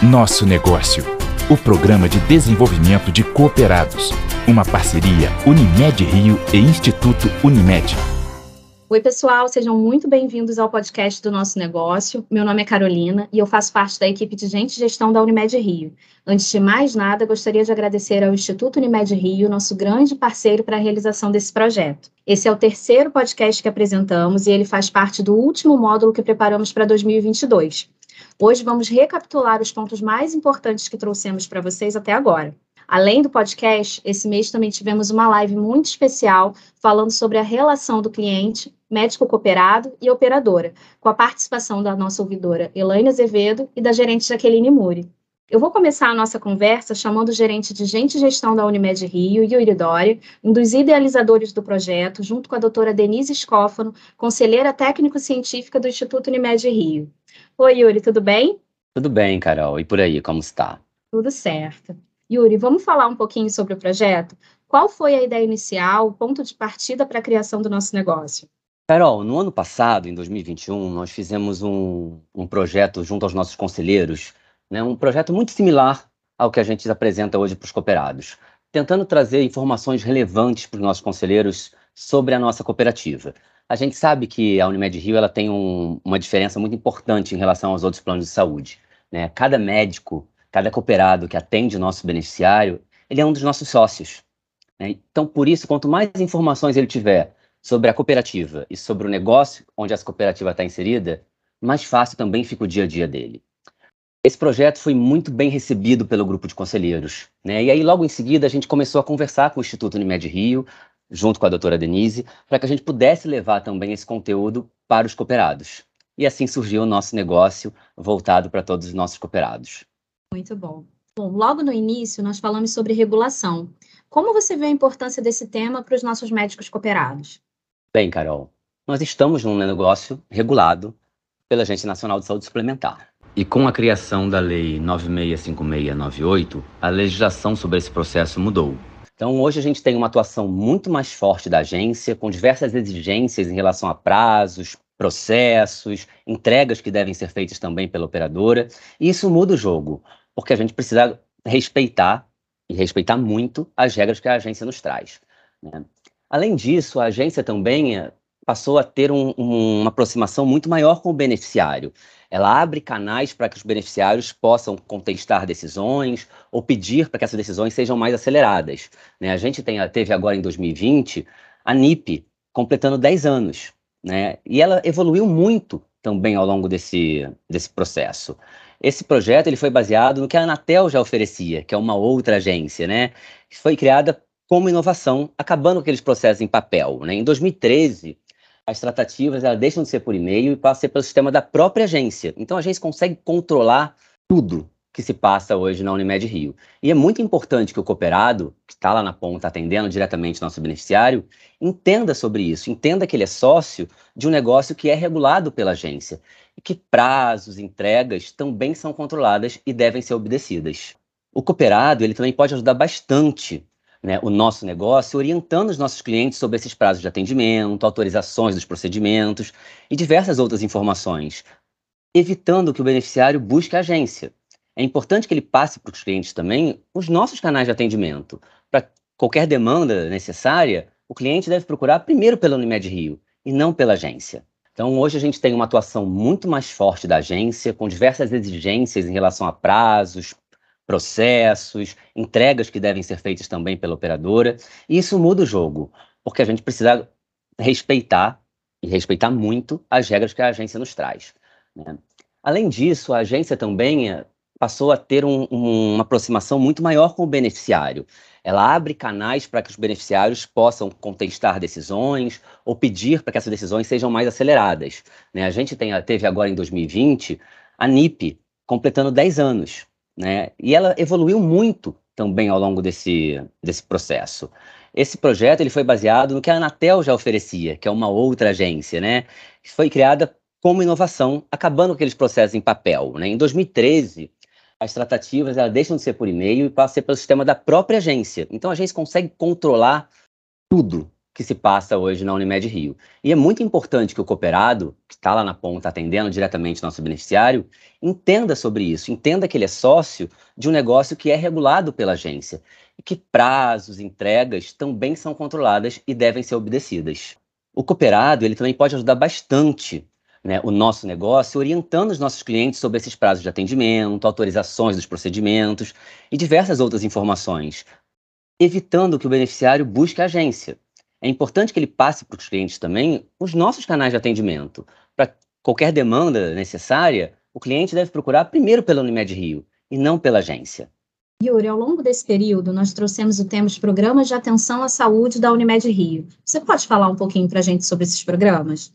Nosso Negócio, o programa de desenvolvimento de cooperados. Uma parceria Unimed Rio e Instituto Unimed. Oi, pessoal, sejam muito bem-vindos ao podcast do Nosso Negócio. Meu nome é Carolina e eu faço parte da equipe de Gente e Gestão da Unimed Rio. Antes de mais nada, gostaria de agradecer ao Instituto Unimed Rio, nosso grande parceiro para a realização desse projeto. Esse é o terceiro podcast que apresentamos e ele faz parte do último módulo que preparamos para 2022. Hoje vamos recapitular os pontos mais importantes que trouxemos para vocês até agora. Além do podcast, esse mês também tivemos uma live muito especial falando sobre a relação do cliente, médico cooperado e operadora, com a participação da nossa ouvidora Elaine Azevedo e da gerente Jaqueline Muri. Eu vou começar a nossa conversa chamando o gerente de Gente e Gestão da Unimed Rio, Yuri Dória, um dos idealizadores do projeto, junto com a doutora Denise Scófano, conselheira técnico-científica do Instituto Unimed Rio. Oi, Yuri, tudo bem? Tudo bem, Carol. E por aí, como está? Tudo certo. Yuri, vamos falar um pouquinho sobre o projeto? Qual foi a ideia inicial, o ponto de partida para a criação do nosso negócio? Carol, no ano passado, em 2021, nós fizemos um, um projeto junto aos nossos conselheiros, né, um projeto muito similar ao que a gente apresenta hoje para os cooperados, tentando trazer informações relevantes para os nossos conselheiros sobre a nossa cooperativa. A gente sabe que a Unimed Rio ela tem um, uma diferença muito importante em relação aos outros planos de saúde. Né? Cada médico, cada cooperado que atende o nosso beneficiário, ele é um dos nossos sócios. Né? Então, por isso, quanto mais informações ele tiver sobre a cooperativa e sobre o negócio onde essa cooperativa está inserida, mais fácil também fica o dia a dia dele. Esse projeto foi muito bem recebido pelo grupo de conselheiros. Né? E aí, logo em seguida, a gente começou a conversar com o Instituto Unimed Rio, junto com a doutora Denise, para que a gente pudesse levar também esse conteúdo para os cooperados. E assim surgiu o nosso negócio voltado para todos os nossos cooperados. Muito bom. Bom, logo no início nós falamos sobre regulação. Como você vê a importância desse tema para os nossos médicos cooperados? Bem, Carol, nós estamos num negócio regulado pela Agência Nacional de Saúde Suplementar. E com a criação da Lei 965698, a legislação sobre esse processo mudou. Então, hoje a gente tem uma atuação muito mais forte da agência, com diversas exigências em relação a prazos, processos, entregas que devem ser feitas também pela operadora. E isso muda o jogo, porque a gente precisa respeitar, e respeitar muito, as regras que a agência nos traz. Né? Além disso, a agência também passou a ter um, um, uma aproximação muito maior com o beneficiário. Ela abre canais para que os beneficiários possam contestar decisões ou pedir para que essas decisões sejam mais aceleradas. Né? A gente tem, teve agora em 2020 a NIP completando 10 anos. Né? E ela evoluiu muito também ao longo desse, desse processo. Esse projeto ele foi baseado no que a Anatel já oferecia, que é uma outra agência, né? Que foi criada como inovação, acabando aqueles processos em papel. Né? Em 2013, as tratativas elas deixam de ser por e-mail e passam a ser pelo sistema da própria agência. Então a agência consegue controlar tudo que se passa hoje na Unimed Rio. E é muito importante que o cooperado, que está lá na ponta atendendo diretamente nosso beneficiário, entenda sobre isso, entenda que ele é sócio de um negócio que é regulado pela agência e que prazos, entregas também são controladas e devem ser obedecidas. O cooperado ele também pode ajudar bastante né, o nosso negócio, orientando os nossos clientes sobre esses prazos de atendimento, autorizações dos procedimentos e diversas outras informações, evitando que o beneficiário busque a agência. É importante que ele passe para os clientes também os nossos canais de atendimento. Para qualquer demanda necessária, o cliente deve procurar primeiro pela Unimed Rio e não pela agência. Então, hoje a gente tem uma atuação muito mais forte da agência, com diversas exigências em relação a prazos, processos, entregas que devem ser feitas também pela operadora. E isso muda o jogo, porque a gente precisa respeitar, e respeitar muito, as regras que a agência nos traz. Né? Além disso, a agência também eh, passou a ter um, um, uma aproximação muito maior com o beneficiário. Ela abre canais para que os beneficiários possam contestar decisões ou pedir para que essas decisões sejam mais aceleradas. Né? A gente tem, teve agora em 2020 a NIP completando 10 anos. Né? E ela evoluiu muito também ao longo desse, desse processo. Esse projeto ele foi baseado no que a Anatel já oferecia, que é uma outra agência, né? que foi criada como inovação, acabando com aqueles processos em papel. Né? Em 2013, as tratativas elas deixam de ser por e-mail e passam a ser pelo sistema da própria agência. Então a agência consegue controlar tudo que se passa hoje na Unimed Rio. E é muito importante que o cooperado, que está lá na ponta atendendo diretamente nosso beneficiário, entenda sobre isso, entenda que ele é sócio de um negócio que é regulado pela agência e que prazos, entregas também são controladas e devem ser obedecidas. O cooperado ele também pode ajudar bastante né, o nosso negócio, orientando os nossos clientes sobre esses prazos de atendimento, autorizações dos procedimentos e diversas outras informações, evitando que o beneficiário busque a agência. É importante que ele passe para os clientes também os nossos canais de atendimento. Para qualquer demanda necessária, o cliente deve procurar primeiro pela Unimed Rio e não pela agência. Yuri, ao longo desse período, nós trouxemos o tema dos programas de atenção à saúde da Unimed Rio. Você pode falar um pouquinho para a gente sobre esses programas?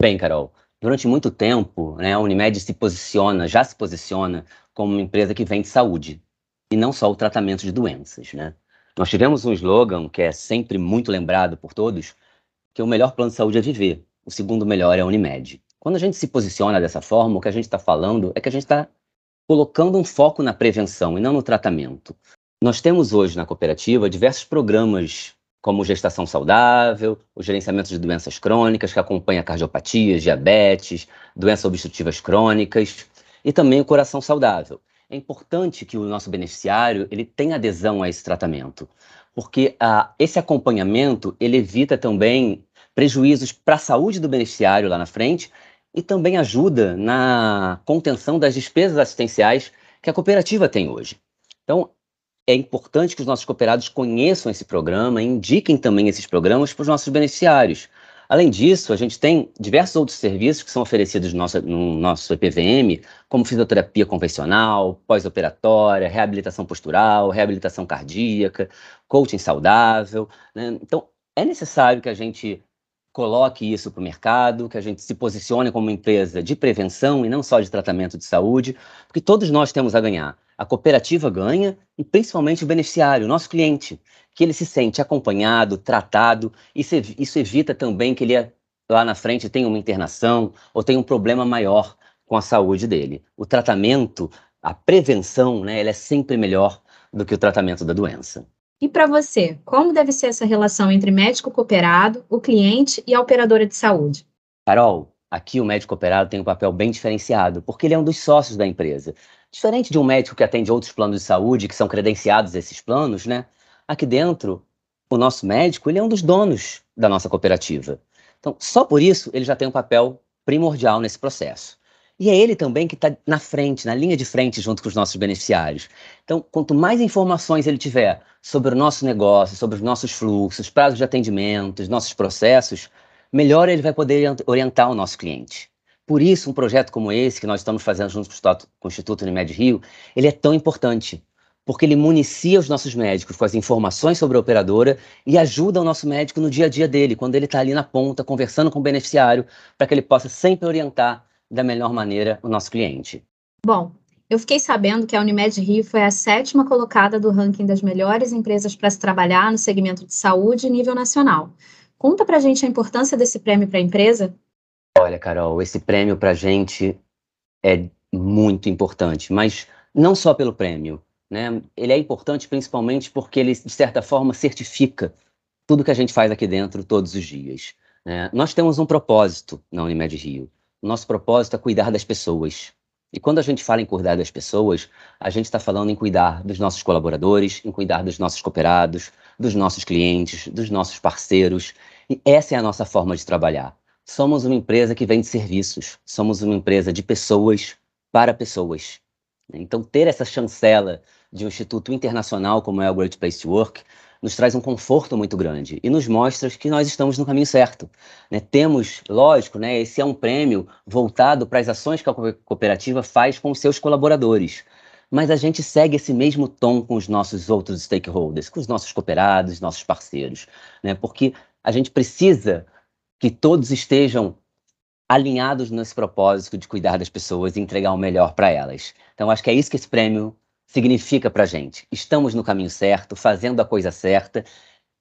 Bem, Carol, durante muito tempo, né, a Unimed se posiciona, já se posiciona como uma empresa que vende saúde, e não só o tratamento de doenças, né? Nós tivemos um slogan que é sempre muito lembrado por todos, que o melhor plano de saúde é viver, o segundo melhor é a Unimed. Quando a gente se posiciona dessa forma, o que a gente está falando é que a gente está colocando um foco na prevenção e não no tratamento. Nós temos hoje na cooperativa diversos programas como gestação saudável, o gerenciamento de doenças crônicas, que acompanha cardiopatias, diabetes, doenças obstrutivas crônicas, e também o coração saudável. É importante que o nosso beneficiário ele tenha adesão a esse tratamento, porque ah, esse acompanhamento ele evita também prejuízos para a saúde do beneficiário lá na frente e também ajuda na contenção das despesas assistenciais que a cooperativa tem hoje. Então, é importante que os nossos cooperados conheçam esse programa indiquem também esses programas para os nossos beneficiários. Além disso, a gente tem diversos outros serviços que são oferecidos no nosso, no nosso EPVM, como fisioterapia convencional, pós-operatória, reabilitação postural, reabilitação cardíaca, coaching saudável. Né? Então, é necessário que a gente coloque isso para o mercado, que a gente se posicione como empresa de prevenção e não só de tratamento de saúde, porque todos nós temos a ganhar. A cooperativa ganha e principalmente o beneficiário, o nosso cliente, que ele se sente acompanhado, tratado, e isso evita também que ele lá na frente tenha uma internação ou tenha um problema maior com a saúde dele. O tratamento, a prevenção, né, ela é sempre melhor do que o tratamento da doença. E para você, como deve ser essa relação entre médico cooperado, o cliente e a operadora de saúde? Carol, aqui o médico cooperado tem um papel bem diferenciado, porque ele é um dos sócios da empresa. Diferente de um médico que atende outros planos de saúde, que são credenciados esses planos, né? Aqui dentro, o nosso médico, ele é um dos donos da nossa cooperativa. Então, só por isso, ele já tem um papel primordial nesse processo. E é ele também que está na frente, na linha de frente, junto com os nossos beneficiários. Então, quanto mais informações ele tiver sobre o nosso negócio, sobre os nossos fluxos, prazos de atendimento, os nossos processos, melhor ele vai poder orientar o nosso cliente. Por isso, um projeto como esse, que nós estamos fazendo junto com o Instituto Unimed Rio, ele é tão importante, porque ele municia os nossos médicos com as informações sobre a operadora e ajuda o nosso médico no dia a dia dele, quando ele está ali na ponta, conversando com o beneficiário, para que ele possa sempre orientar da melhor maneira o nosso cliente. Bom, eu fiquei sabendo que a Unimed Rio foi a sétima colocada do ranking das melhores empresas para se trabalhar no segmento de saúde nível nacional. Conta para a gente a importância desse prêmio para a empresa. Olha, Carol, esse prêmio para a gente é muito importante, mas não só pelo prêmio. Né? Ele é importante principalmente porque ele, de certa forma, certifica tudo que a gente faz aqui dentro todos os dias. Né? Nós temos um propósito na Unimed Rio nosso propósito é cuidar das pessoas. E quando a gente fala em cuidar das pessoas, a gente está falando em cuidar dos nossos colaboradores, em cuidar dos nossos cooperados, dos nossos clientes, dos nossos parceiros. E essa é a nossa forma de trabalhar. Somos uma empresa que vende serviços, somos uma empresa de pessoas para pessoas. Então, ter essa chancela de um instituto internacional como é o Great Place to Work nos traz um conforto muito grande e nos mostra que nós estamos no caminho certo. Né? Temos, lógico, né, esse é um prêmio voltado para as ações que a cooperativa faz com os seus colaboradores. Mas a gente segue esse mesmo tom com os nossos outros stakeholders, com os nossos cooperados, nossos parceiros, né? porque a gente precisa que todos estejam alinhados nesse propósito de cuidar das pessoas e entregar o melhor para elas. Então, acho que é isso que esse prêmio significa para a gente. Estamos no caminho certo, fazendo a coisa certa,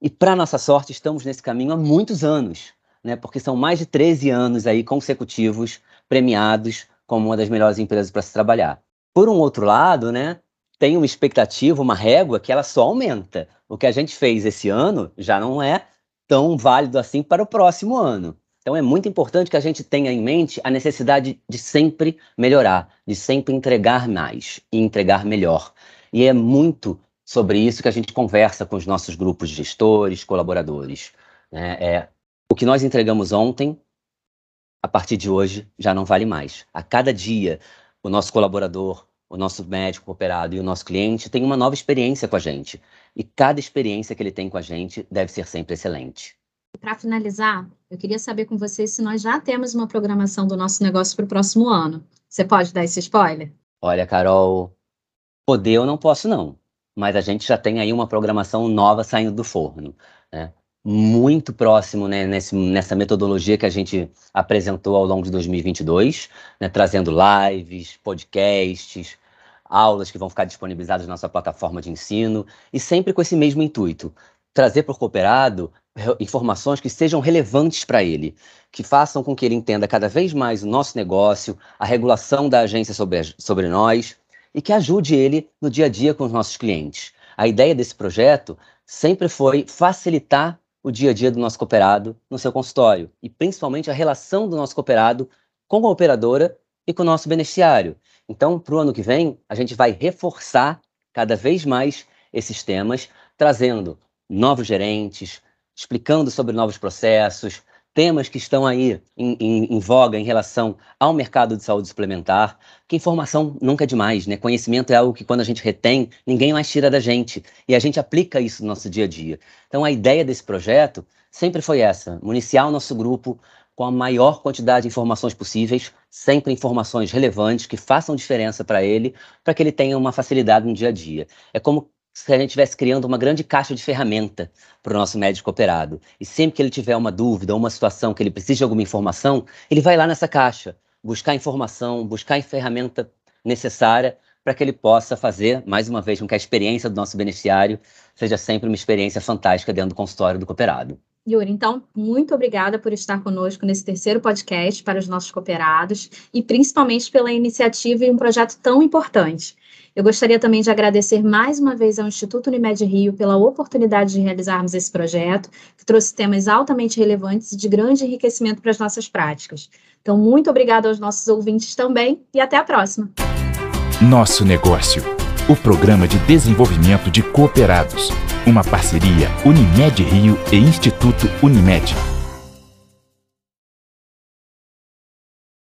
e para nossa sorte, estamos nesse caminho há muitos anos, né? porque são mais de 13 anos aí consecutivos premiados como uma das melhores empresas para se trabalhar. Por um outro lado, né, tem uma expectativa, uma régua que ela só aumenta. O que a gente fez esse ano já não é tão válido assim para o próximo ano. Então é muito importante que a gente tenha em mente a necessidade de sempre melhorar, de sempre entregar mais e entregar melhor. E é muito sobre isso que a gente conversa com os nossos grupos de gestores, colaboradores. Né? É, o que nós entregamos ontem, a partir de hoje, já não vale mais. A cada dia, o nosso colaborador, o nosso médico cooperado e o nosso cliente tem uma nova experiência com a gente. E cada experiência que ele tem com a gente deve ser sempre excelente. Para finalizar, eu queria saber com vocês se nós já temos uma programação do nosso negócio para o próximo ano. Você pode dar esse spoiler? Olha, Carol, poder eu não posso não, mas a gente já tem aí uma programação nova saindo do forno, né? Muito próximo né, nesse, nessa metodologia que a gente apresentou ao longo de 2022, né, trazendo lives, podcasts, aulas que vão ficar disponibilizadas na nossa plataforma de ensino, e sempre com esse mesmo intuito, trazer para o cooperado informações que sejam relevantes para ele, que façam com que ele entenda cada vez mais o nosso negócio, a regulação da agência sobre, sobre nós e que ajude ele no dia a dia com os nossos clientes. A ideia desse projeto sempre foi facilitar o dia a dia do nosso cooperado no seu consultório e principalmente a relação do nosso cooperado com a operadora e com o nosso beneficiário. Então, para o ano que vem, a gente vai reforçar cada vez mais esses temas, trazendo novos gerentes, explicando sobre novos processos, temas que estão aí em, em, em, voga em relação ao mercado de saúde suplementar, que informação nunca é demais, né? Conhecimento é algo que quando a gente retém, ninguém mais tira da gente, e a gente aplica isso no nosso dia a dia. Então a ideia desse projeto sempre foi essa, municiar o nosso grupo com a maior quantidade de informações possíveis, sempre informações relevantes que façam diferença para ele, para que ele tenha uma facilidade no dia a dia. É como se a gente estivesse criando uma grande caixa de ferramenta para o nosso médico operado. E sempre que ele tiver uma dúvida ou uma situação que ele precise de alguma informação, ele vai lá nessa caixa, buscar informação, buscar a ferramenta necessária para que ele possa fazer, mais uma vez, com que a experiência do nosso beneficiário seja sempre uma experiência fantástica dentro do consultório do cooperado. Yuri, então, muito obrigada por estar conosco nesse terceiro podcast para os nossos cooperados e principalmente pela iniciativa e um projeto tão importante. Eu gostaria também de agradecer mais uma vez ao Instituto Unimed Rio pela oportunidade de realizarmos esse projeto, que trouxe temas altamente relevantes e de grande enriquecimento para as nossas práticas. Então, muito obrigada aos nossos ouvintes também e até a próxima. Nosso Negócio, o programa de desenvolvimento de cooperados. Uma parceria Unimed Rio e Instituto Unimed.